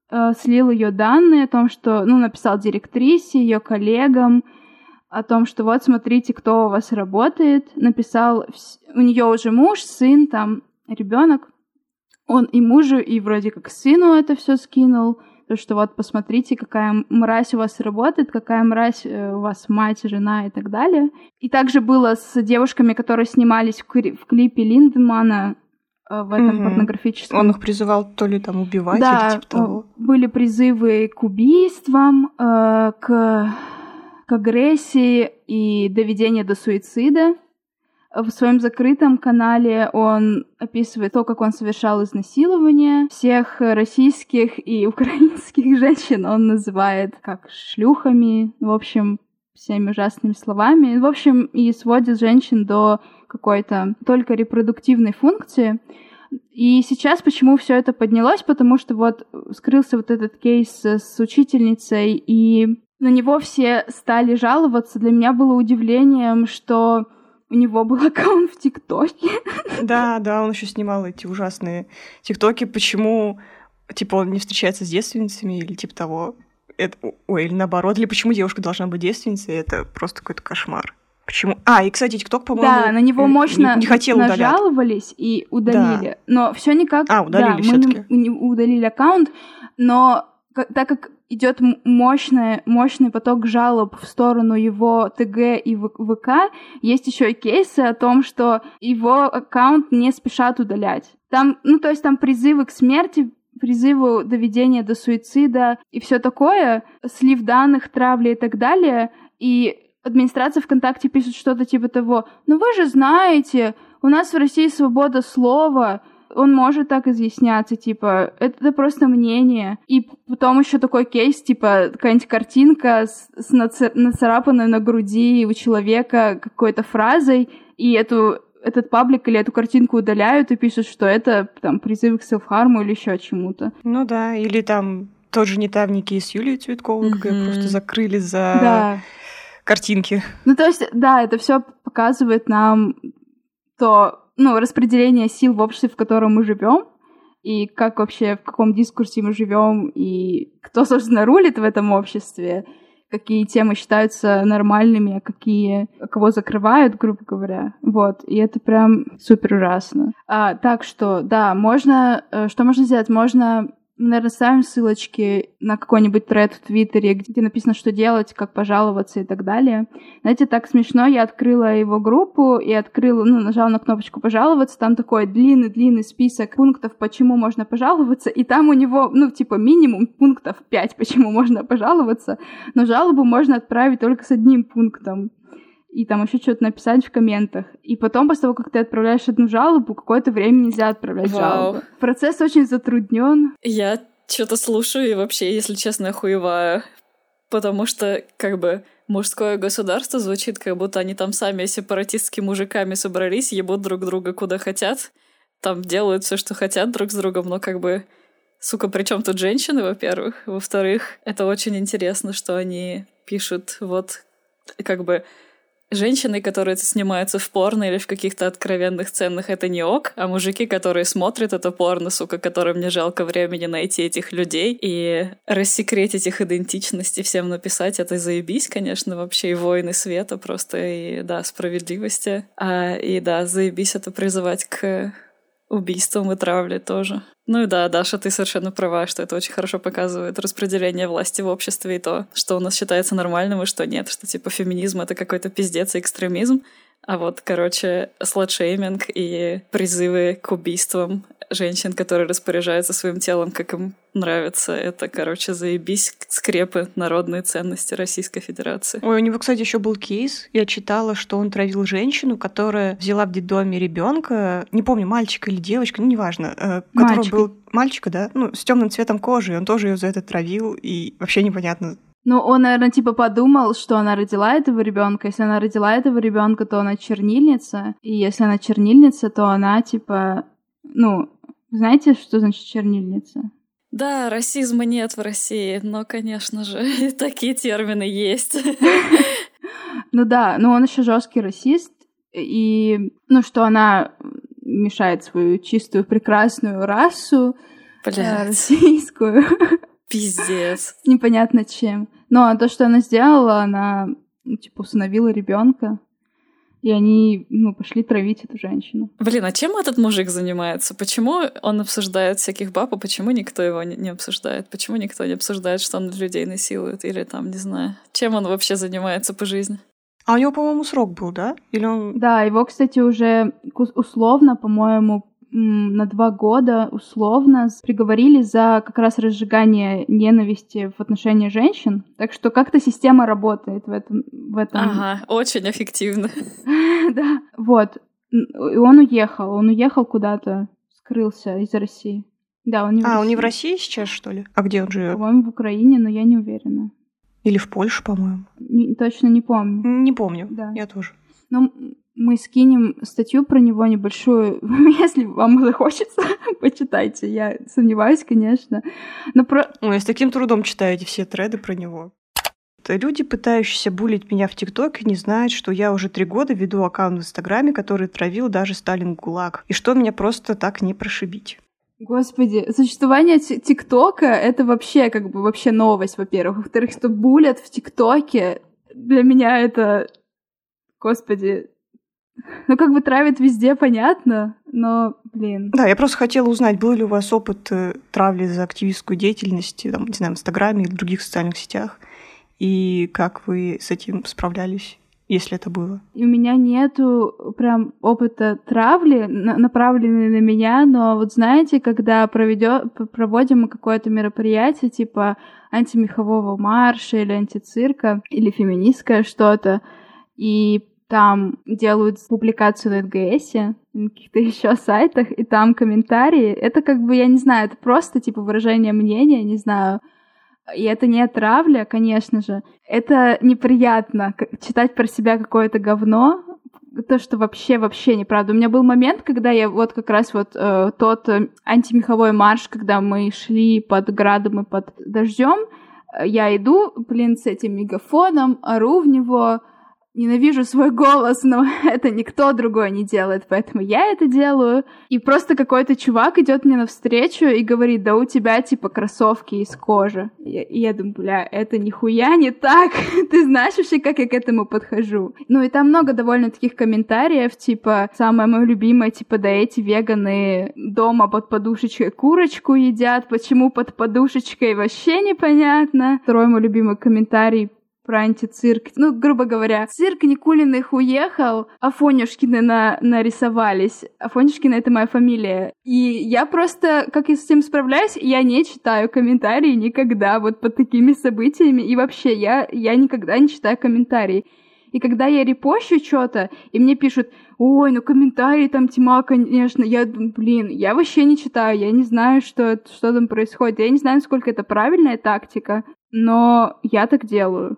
э, слил ее данные о том, что, ну, написал директрисе, ее коллегам, о том, что вот смотрите, кто у вас работает, написал, у нее уже муж, сын, там, ребенок, он и мужу, и вроде как сыну это все скинул, то, что вот посмотрите, какая мразь у вас работает, какая мразь э, у вас мать, жена и так далее. И также было с девушками, которые снимались в, в клипе Линдемана э, в этом mm порнографическом. Он их призывал то ли там убивать да, или типа того. были призывы к убийствам, э, к, к агрессии и доведению до суицида. В своем закрытом канале он описывает то, как он совершал изнасилование всех российских и украинских женщин. Он называет как шлюхами, в общем, всеми ужасными словами. В общем, и сводит женщин до какой-то только репродуктивной функции. И сейчас почему все это поднялось? Потому что вот скрылся вот этот кейс с учительницей, и на него все стали жаловаться. Для меня было удивлением, что у него был аккаунт в ТикТоке. Да, да, он еще снимал эти ужасные ТикТоки. Почему, типа, он не встречается с девственницами или типа того? Это, ой, или наоборот, или почему девушка должна быть девственницей? Это просто какой-то кошмар. Почему? А, и, кстати, ТикТок, по-моему, да, на него мощно не, не хотел нажаловались и удалили. Да. Но все никак. А, удалили да, мы удалили аккаунт, но так как идет мощный, мощный поток жалоб в сторону его ТГ и ВК, есть еще и кейсы о том, что его аккаунт не спешат удалять. Там, ну, то есть там призывы к смерти, призывы доведения до суицида и все такое, слив данных, травли и так далее. И администрация ВКонтакте пишет что-то типа того, ну вы же знаете, у нас в России свобода слова, он может так изъясняться, типа, это просто мнение. И потом еще такой кейс, типа, какая-нибудь картинка с, с нацарапанной на груди у человека какой-то фразой, и эту этот паблик или эту картинку удаляют и пишут, что это там призыв к селфхарму или еще чему-то. Ну да, или там тот же недавний с Юлией Цветковой, mm-hmm. просто закрыли за да. картинки. Ну то есть, да, это все показывает нам то, ну, распределение сил в обществе, в котором мы живем, и как вообще, в каком дискурсе мы живем, и кто, собственно, рулит в этом обществе, какие темы считаются нормальными, а какие кого закрывают, грубо говоря. Вот. И это прям супер ужасно. А, так что, да, можно... Э, что можно сделать? Можно наверное, ставим ссылочки на какой-нибудь тред в Твиттере, где написано, что делать, как пожаловаться и так далее. Знаете, так смешно, я открыла его группу и открыла, ну, нажала на кнопочку «пожаловаться», там такой длинный-длинный список пунктов, почему можно пожаловаться, и там у него, ну, типа, минимум пунктов 5, почему можно пожаловаться, но жалобу можно отправить только с одним пунктом и там еще что-то написать в комментах. И потом, после того, как ты отправляешь одну жалобу, какое-то время нельзя отправлять Вау. жалобу. Процесс очень затруднен. Я что-то слушаю и вообще, если честно, охуеваю. Потому что, как бы, мужское государство звучит, как будто они там сами сепаратистскими мужиками собрались, ебут друг друга куда хотят, там делают все, что хотят друг с другом, но как бы Сука, при чем тут женщины, во-первых? Во-вторых, это очень интересно, что они пишут вот как бы женщины, которые снимаются в порно или в каких-то откровенных сценах, это не ок, а мужики, которые смотрят это порно, сука, которым не жалко времени найти этих людей и рассекретить их идентичность и всем написать, это заебись, конечно, вообще, и войны света просто, и, да, справедливости. А, и, да, заебись это призывать к убийством и травле тоже. Ну и да, Даша, ты совершенно права, что это очень хорошо показывает распределение власти в обществе и то, что у нас считается нормальным и что нет, что типа феминизм — это какой-то пиздец и экстремизм, а вот, короче, сладшейминг и призывы к убийствам женщин, которые распоряжаются своим телом, как им нравится. Это, короче, заебись скрепы народные ценности Российской Федерации. Ой, у него, кстати, еще был кейс. Я читала, что он травил женщину, которая взяла в детдоме ребенка, не помню, мальчика или девочка, ну неважно, э, который был мальчика, да, ну, с темным цветом кожи, и он тоже ее за это травил, и вообще непонятно, ну, он, наверное, типа подумал, что она родила этого ребенка. Если она родила этого ребенка, то она чернильница. И если она чернильница, то она типа, ну, знаете, что значит чернильница? Да, расизма нет в России, но, конечно же, такие термины есть. Ну да, но он еще жесткий расист, и ну что она мешает свою чистую прекрасную расу э, Блядь. российскую. Пиздец. Непонятно чем. Но то, что она сделала, она ну, типа усыновила ребенка и они, ну, пошли травить эту женщину. Блин, а чем этот мужик занимается? Почему он обсуждает всяких баб, а почему никто его не, не обсуждает? Почему никто не обсуждает, что он людей насилует? Или там, не знаю, чем он вообще занимается по жизни? А у него, по-моему, срок был, да? Или он... Да, его, кстати, уже условно, по-моему, на два года условно приговорили за как раз разжигание ненависти в отношении женщин. Так что как-то система работает в этом. В этом. Ага, очень эффективно. Да, вот. И он уехал, он уехал куда-то, скрылся из России. Да, он не А, он не в России сейчас, что ли? А где он живет? По-моему, в Украине, но я не уверена. Или в Польше, по-моему. точно не помню. Не помню. Да. Я тоже. Но мы скинем статью про него небольшую, если вам захочется, почитайте. Я сомневаюсь, конечно. Но про... Ой, с таким трудом читаете все треды про него. Люди, пытающиеся булить меня в ТикТоке, не знают, что я уже три года веду аккаунт в Инстаграме, который травил даже Сталин ГУЛАГ. И что меня просто так не прошибить. Господи, существование ТикТока — это вообще как бы вообще новость, во-первых. Во-вторых, что булят в ТикТоке, для меня это... Господи, ну, как бы травят везде, понятно, но, блин. Да, я просто хотела узнать, был ли у вас опыт э, травли за активистскую деятельность, там, не знаю, в Инстаграме или в других социальных сетях, и как вы с этим справлялись? если это было? У меня нету прям опыта травли, направленной на меня, но вот знаете, когда проведё, проводим мы какое-то мероприятие, типа антимехового марша или антицирка, или феминистское что-то, и там делают публикацию на НГС, на каких-то еще сайтах, и там комментарии. Это как бы, я не знаю, это просто типа выражение мнения, не знаю. И это не травля, конечно же. Это неприятно читать про себя какое-то говно, то, что вообще-вообще неправда. У меня был момент, когда я вот как раз вот э, тот э, антимеховой марш, когда мы шли под градом и под дождем, э, я иду, блин, с этим мегафоном, ору в него, ненавижу свой голос, но это никто другой не делает, поэтому я это делаю. И просто какой-то чувак идет мне навстречу и говорит, да у тебя типа кроссовки из кожи. И я, думаю, бля, это нихуя не так. Ты знаешь вообще, как я к этому подхожу? Ну и там много довольно таких комментариев, типа, самое мое любимое, типа, да эти веганы дома под подушечкой курочку едят, почему под подушечкой вообще непонятно. Второй мой любимый комментарий про антицирк. Ну, грубо говоря, цирк Никулиных уехал, Афонюшкины на нарисовались. Афонюшкина — это моя фамилия. И я просто, как я с этим справляюсь, я не читаю комментарии никогда вот под такими событиями. И вообще, я, я никогда не читаю комментарии. И когда я репощу что-то, и мне пишут, ой, ну комментарии там тьма, конечно, я, блин, я вообще не читаю, я не знаю, что, что там происходит, я не знаю, насколько это правильная тактика, но я так делаю.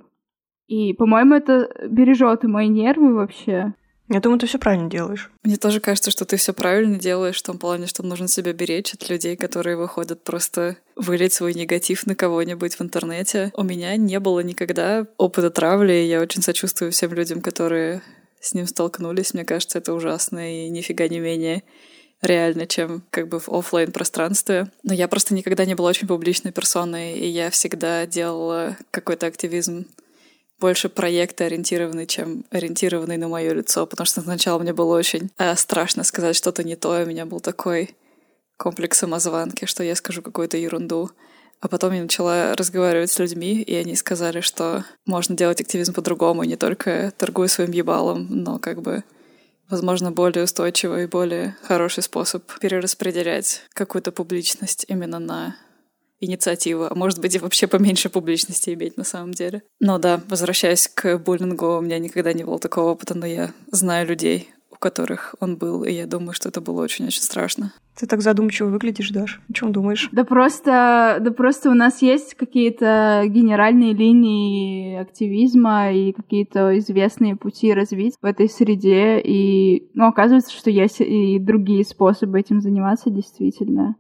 И, по-моему, это бережет мои нервы вообще. Я думаю, ты все правильно делаешь. Мне тоже кажется, что ты все правильно делаешь в том плане, что нужно себя беречь от людей, которые выходят просто вылить свой негатив на кого-нибудь в интернете. У меня не было никогда опыта травли, и я очень сочувствую всем людям, которые с ним столкнулись. Мне кажется, это ужасно и нифига не менее реально, чем как бы в офлайн пространстве. Но я просто никогда не была очень публичной персоной, и я всегда делала какой-то активизм больше проекта ориентированный, чем ориентированный на мое лицо, потому что сначала мне было очень э, страшно сказать что-то не то, у меня был такой комплекс самозванки, что я скажу какую-то ерунду. А потом я начала разговаривать с людьми, и они сказали, что можно делать активизм по-другому, не только торгуя своим ебалом, но как бы возможно, более устойчивый и более хороший способ перераспределять какую-то публичность именно на инициативу, а может быть и вообще поменьше публичности иметь на самом деле. Но да, возвращаясь к буллингу, у меня никогда не было такого опыта, но я знаю людей, у которых он был, и я думаю, что это было очень-очень страшно. Ты так задумчиво выглядишь, Даш. О чем думаешь? Да просто, да просто у нас есть какие-то генеральные линии активизма и какие-то известные пути развития в этой среде. И, ну, оказывается, что есть и другие способы этим заниматься действительно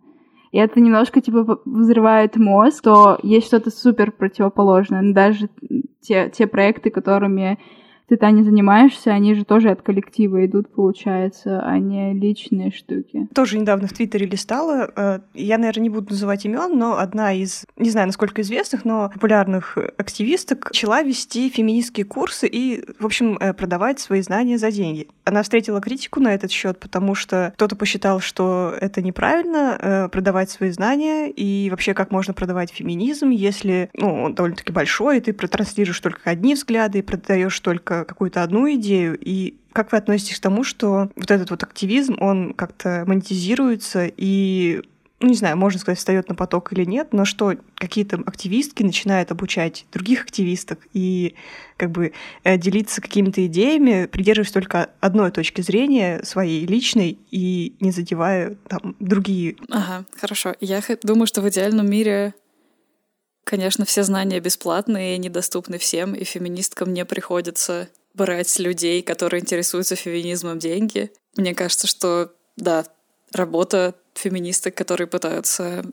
и это немножко, типа, взрывает мозг, то есть что-то супер противоположное. Даже те, те проекты, которыми ты, Таня, занимаешься, они же тоже от коллектива идут, получается, а не личные штуки. Тоже недавно в Твиттере листала. Э, я, наверное, не буду называть имен, но одна из, не знаю, насколько известных, но популярных активисток начала вести феминистские курсы и, в общем, э, продавать свои знания за деньги. Она встретила критику на этот счет, потому что кто-то посчитал, что это неправильно э, продавать свои знания, и вообще как можно продавать феминизм, если ну, он довольно-таки большой, и ты транслируешь только одни взгляды и продаешь только какую-то одну идею, и как вы относитесь к тому, что вот этот вот активизм, он как-то монетизируется и ну, не знаю, можно сказать, встает на поток или нет, но что какие-то активистки начинают обучать других активисток и как бы э, делиться какими-то идеями, придерживаясь только одной точки зрения, своей личной, и не задевая там другие. Ага, хорошо. Я думаю, что в идеальном мире Конечно, все знания бесплатные и недоступны всем, и феминисткам не приходится брать людей, которые интересуются феминизмом, деньги. Мне кажется, что, да, работа феминисток, которые пытаются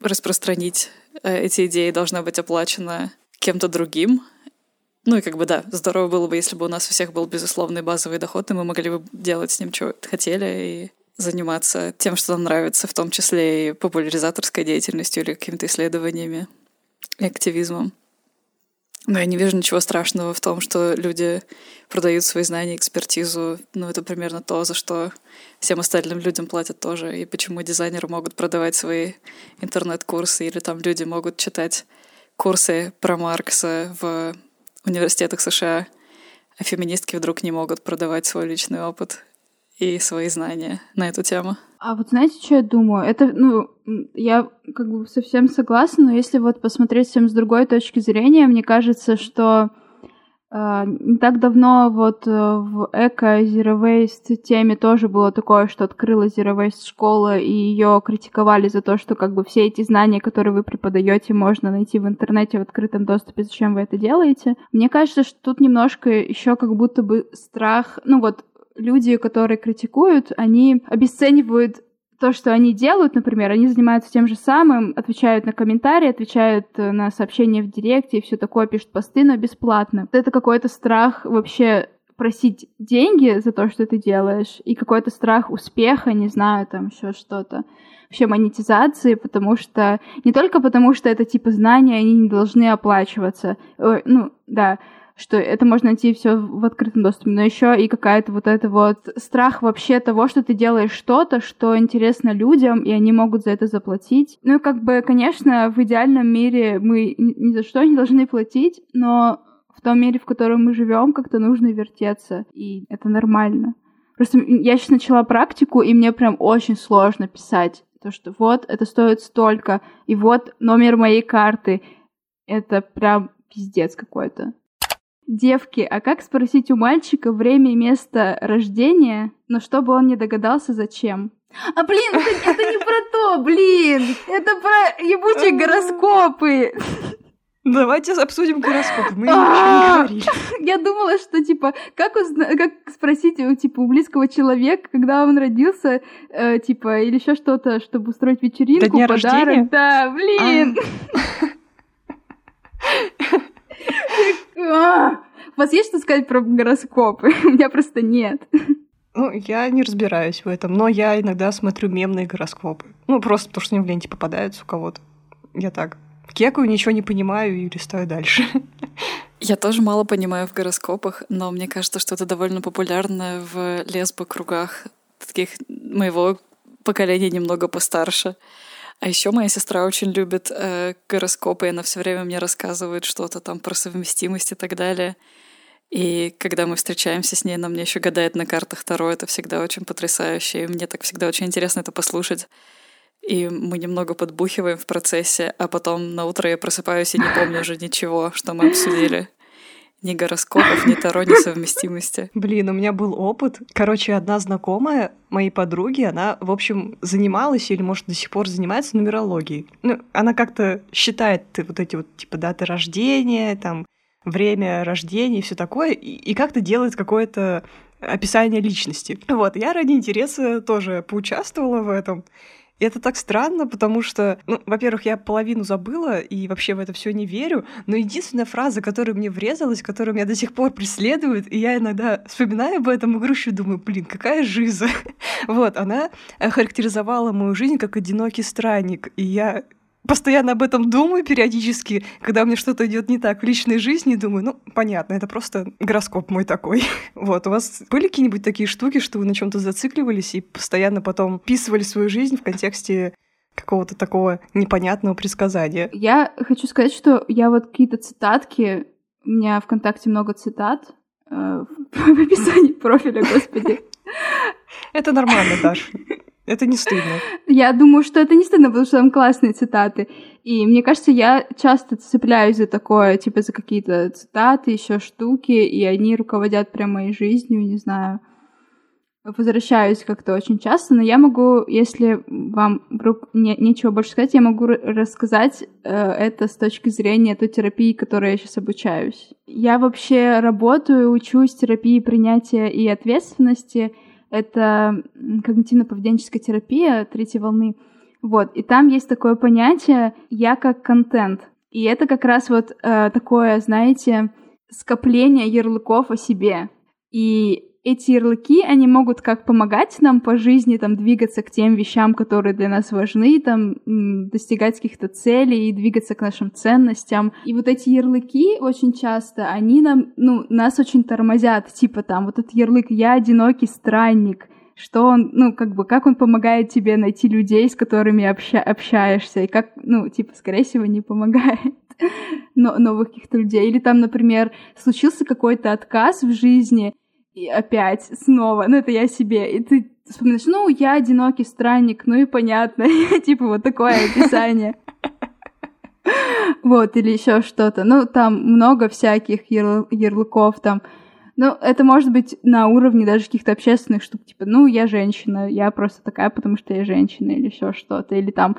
распространить э, эти идеи, должна быть оплачена кем-то другим. Ну и как бы да, здорово было бы, если бы у нас у всех был безусловный базовый доход, и мы могли бы делать с ним, что хотели, и заниматься тем, что нам нравится, в том числе и популяризаторской деятельностью или какими-то исследованиями активизмом. Но я не вижу ничего страшного в том, что люди продают свои знания, экспертизу. Ну, это примерно то, за что всем остальным людям платят тоже. И почему дизайнеры могут продавать свои интернет-курсы, или там люди могут читать курсы про Маркса в университетах США, а феминистки вдруг не могут продавать свой личный опыт и свои знания на эту тему. А вот знаете, что я думаю? Это, ну, я как бы совсем согласна, но если вот посмотреть всем с другой точки зрения, мне кажется, что Uh, не так давно вот uh, в эко Zero Waste теме тоже было такое, что открыла Zero Waste школа, и ее критиковали за то, что как бы все эти знания, которые вы преподаете, можно найти в интернете в открытом доступе, зачем вы это делаете. Мне кажется, что тут немножко еще как будто бы страх, ну вот люди, которые критикуют, они обесценивают то, что они делают, например, они занимаются тем же самым, отвечают на комментарии, отвечают э, на сообщения в директе и все такое, пишут посты, но бесплатно. Это какой-то страх вообще просить деньги за то, что ты делаешь, и какой-то страх успеха, не знаю, там еще что-то. Вообще монетизации, потому что не только потому, что это типа знания, они не должны оплачиваться. Ну, да, что это можно найти все в открытом доступе, но еще и какая-то вот это вот страх вообще того, что ты делаешь что-то, что интересно людям, и они могут за это заплатить. Ну и как бы, конечно, в идеальном мире мы ни за что не должны платить, но в том мире, в котором мы живем, как-то нужно вертеться, и это нормально. Просто я сейчас начала практику, и мне прям очень сложно писать то, что вот, это стоит столько, и вот номер моей карты. Это прям пиздец какой-то. Девки, а как спросить у мальчика время и место рождения, но чтобы он не догадался, зачем? А, блин, это, это не про то, блин! Это про ебучие гороскопы! Давайте обсудим гороскопы. Мы ничего не говорили. Я думала, что, типа, как, узна... как спросить у, типа, у близкого человека, когда он родился, э, типа, или еще что-то, чтобы устроить вечеринку, До дня подарок. рождения? Да, блин! А, У вас есть что сказать про гороскопы? У меня просто нет. Ну, я не разбираюсь в этом, но я иногда смотрю мемные гороскопы. Ну, просто потому что они в ленте попадаются у кого-то. Я так кекаю, ничего не понимаю и листаю дальше. Я тоже мало понимаю в гороскопах, но мне кажется, что это довольно популярно в лесбо-кругах таких моего поколения немного постарше. А еще моя сестра очень любит э, гороскопы, и она все время мне рассказывает что-то там про совместимость и так далее. И когда мы встречаемся с ней, она мне еще гадает на картах Таро. Это всегда очень потрясающе. И мне так всегда очень интересно это послушать. И мы немного подбухиваем в процессе, а потом на утро я просыпаюсь и не помню уже ничего, что мы обсудили. Ни гороскопов, ни Таро, ни совместимости. Блин, у меня был опыт. Короче, одна знакомая моей подруги, она, в общем, занималась или, может, до сих пор занимается нумерологией. Ну, она как-то считает вот эти вот, типа, даты рождения, там, время рождения и все такое, и, и как-то делает какое-то описание личности. Вот, я ради интереса тоже поучаствовала в этом. И это так странно, потому что, ну, во-первых, я половину забыла и вообще в это все не верю, но единственная фраза, которая мне врезалась, которая меня до сих пор преследует, и я иногда вспоминаю об этом и грущу, думаю, блин, какая жиза. Вот, она характеризовала мою жизнь как одинокий странник, и я постоянно об этом думаю периодически, когда у меня что-то идет не так в личной жизни, думаю, ну, понятно, это просто гороскоп мой такой. Вот, у вас были какие-нибудь такие штуки, что вы на чем-то зацикливались и постоянно потом писывали свою жизнь в контексте какого-то такого непонятного предсказания? Я хочу сказать, что я вот какие-то цитатки, у меня ВКонтакте много цитат э, в описании профиля, господи. Это нормально, Даша. Это не стыдно. Я думаю, что это не стыдно, потому что там классные цитаты. И мне кажется, я часто цепляюсь за такое, типа за какие-то цитаты, еще штуки, и они руководят прям моей жизнью, не знаю. Возвращаюсь как-то очень часто, но я могу, если вам вдруг не, нечего больше сказать, я могу рассказать э, это с точки зрения той терапии, которой я сейчас обучаюсь. Я вообще работаю, учусь терапии принятия и ответственности — это когнитивно-поведенческая терапия третьей волны. Вот, и там есть такое понятие «я как контент». И это как раз вот э, такое, знаете, скопление ярлыков о себе. И эти ярлыки, они могут как помогать нам по жизни там двигаться к тем вещам, которые для нас важны, там достигать каких-то целей и двигаться к нашим ценностям. И вот эти ярлыки очень часто, они нам, ну, нас очень тормозят, типа там вот этот ярлык «я одинокий странник», что он, ну, как бы, как он помогает тебе найти людей, с которыми обща общаешься, и как, ну, типа, скорее всего, не помогает но новых каких-то людей. Или там, например, случился какой-то отказ в жизни, и опять, снова, ну это я себе, и ты вспоминаешь, ну, я одинокий странник, ну и понятно, типа вот такое описание. Вот, или еще что-то. Ну, там много всяких ярлыков, там. Ну, это может быть на уровне даже каких-то общественных штук, типа, ну, я женщина, я просто такая, потому что я женщина, или еще что-то, или там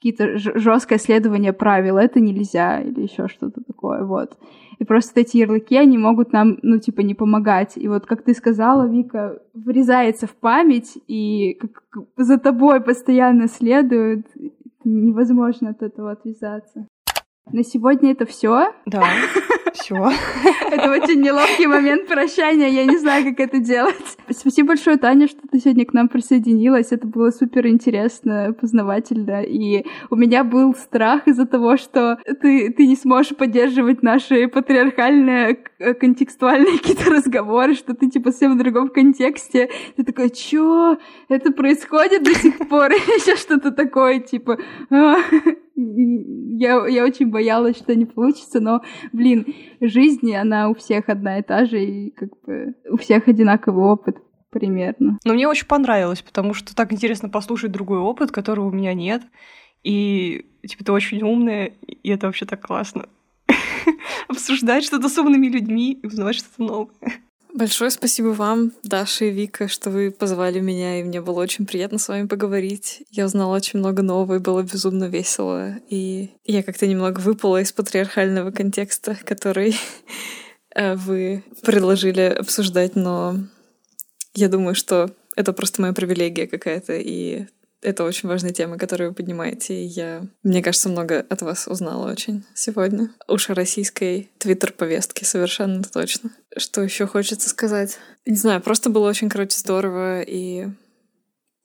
какие-то жесткое следование правил, это нельзя, или еще что-то такое, вот. И просто эти ярлыки, они могут нам, ну, типа, не помогать. И вот, как ты сказала, Вика, врезается в память, и как за тобой постоянно следует, невозможно от этого отвязаться. На сегодня это все. Да, все. Это очень неловкий момент прощания, я не знаю, как это делать. Спасибо большое, Таня, что ты сегодня к нам присоединилась. Это было супер интересно, познавательно. И у меня был страх из-за того, что ты, ты не сможешь поддерживать наши патриархальные контекстуальные какие-то разговоры, что ты типа совсем в другом контексте. Ты такой, чё? Это происходит до сих пор? Еще что-то такое, типа... «А, я, я очень боялась, что не получится, но, блин, жизнь, она у всех одна и та же, и как бы у всех одинаковый опыт примерно. Но мне очень понравилось, потому что так интересно послушать другой опыт, которого у меня нет. И, типа, ты очень умная, и это вообще так классно. Обсуждать что-то с умными людьми и узнавать что-то новое. Большое спасибо вам, Даша и Вика, что вы позвали меня, и мне было очень приятно с вами поговорить. Я узнала очень много нового, и было безумно весело. И я как-то немного выпала из патриархального контекста, который э, вы предложили обсуждать, но я думаю, что это просто моя привилегия какая-то, и это очень важная тема, которую вы поднимаете, и я, мне кажется, много от вас узнала очень сегодня. Уж о российской твиттер-повестке совершенно точно. Что еще хочется сказать? Не знаю, просто было очень, короче, здорово и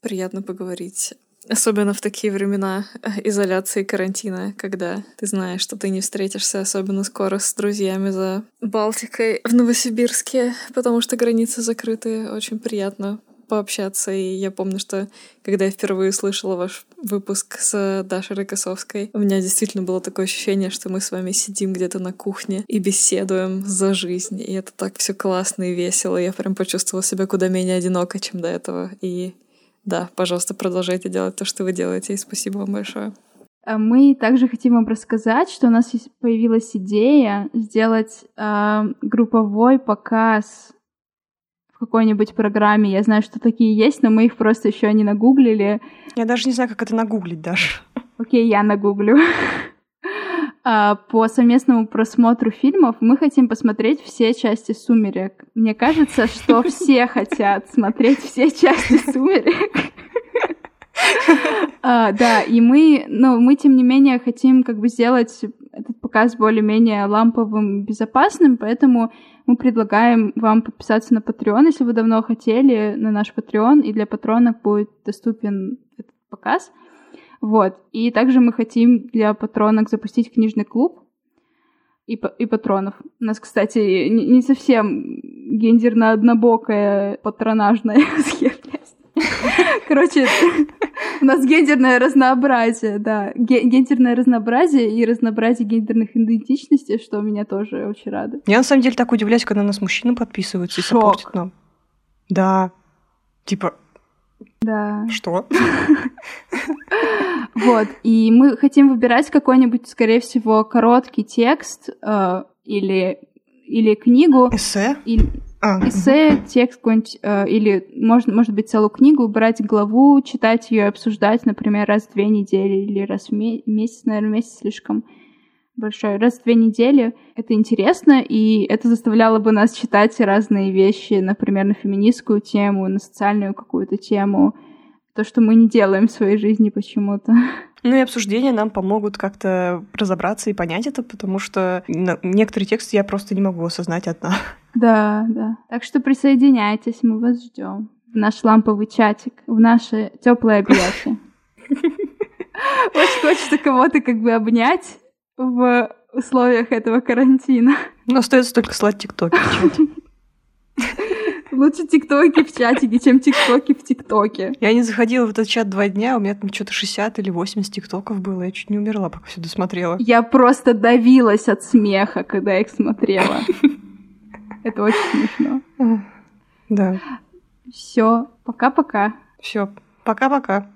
приятно поговорить. Особенно в такие времена изоляции и карантина, когда ты знаешь, что ты не встретишься особенно скоро с друзьями за Балтикой в Новосибирске, потому что границы закрыты. Очень приятно пообщаться. И я помню, что когда я впервые слышала ваш выпуск с Дашей Рокоссовской, у меня действительно было такое ощущение, что мы с вами сидим где-то на кухне и беседуем за жизнь. И это так все классно и весело. Я прям почувствовала себя куда менее одиноко, чем до этого. И да, пожалуйста, продолжайте делать то, что вы делаете. И спасибо вам большое. А мы также хотим вам рассказать, что у нас появилась идея сделать э, групповой показ в какой-нибудь программе. Я знаю, что такие есть, но мы их просто еще не нагуглили. Я даже не знаю, как это нагуглить даже. Окей, я нагуглю. А, по совместному просмотру фильмов мы хотим посмотреть все части «Сумерек». Мне кажется, что все хотят смотреть все части «Сумерек». А, да, и мы, ну, мы, тем не менее, хотим как бы сделать этот показ более-менее ламповым, безопасным, поэтому мы предлагаем вам подписаться на Patreon, если вы давно хотели, на наш Patreon, и для патронов будет доступен этот показ. Вот. И также мы хотим для патронок запустить книжный клуб и, и патронов. У нас, кстати, не, не совсем гендерно-однобокая патронажная схема. Короче, у нас гендерное разнообразие, да. Гендерное разнообразие и разнообразие гендерных идентичностей, что меня тоже очень рада. Я на самом деле так удивляюсь, когда нас мужчины подписываются Шок. и саппортят нам. Да. Типа, да. Что? Вот, и мы хотим выбирать какой-нибудь, скорее всего, короткий текст э, или, или книгу. Эссе? Или, а, эссе, угу. текст какой-нибудь, э, или, может, может быть, целую книгу, брать главу, читать ее, обсуждать, например, раз в две недели или раз в месяц, наверное, месяц слишком большой, раз в две недели. Это интересно, и это заставляло бы нас читать разные вещи, например, на феминистскую тему, на социальную какую-то тему, то, что мы не делаем в своей жизни почему-то. Ну и обсуждения нам помогут как-то разобраться и понять это, потому что некоторые тексты я просто не могу осознать одна. Да, да. Так что присоединяйтесь, мы вас ждем в наш ламповый чатик, в наше теплое объятие. Очень хочется кого-то как бы обнять в условиях этого карантина. Но остается только слать тиктоки чате. Лучше тиктоки в чатике, чем тиктоки в тиктоке. Я не заходила в этот чат два дня, у меня там что-то 60 или 80 тиктоков было, я чуть не умерла, пока все досмотрела. Я просто давилась от смеха, когда я их смотрела. Это очень смешно. Да. Все, пока-пока. Все, пока-пока.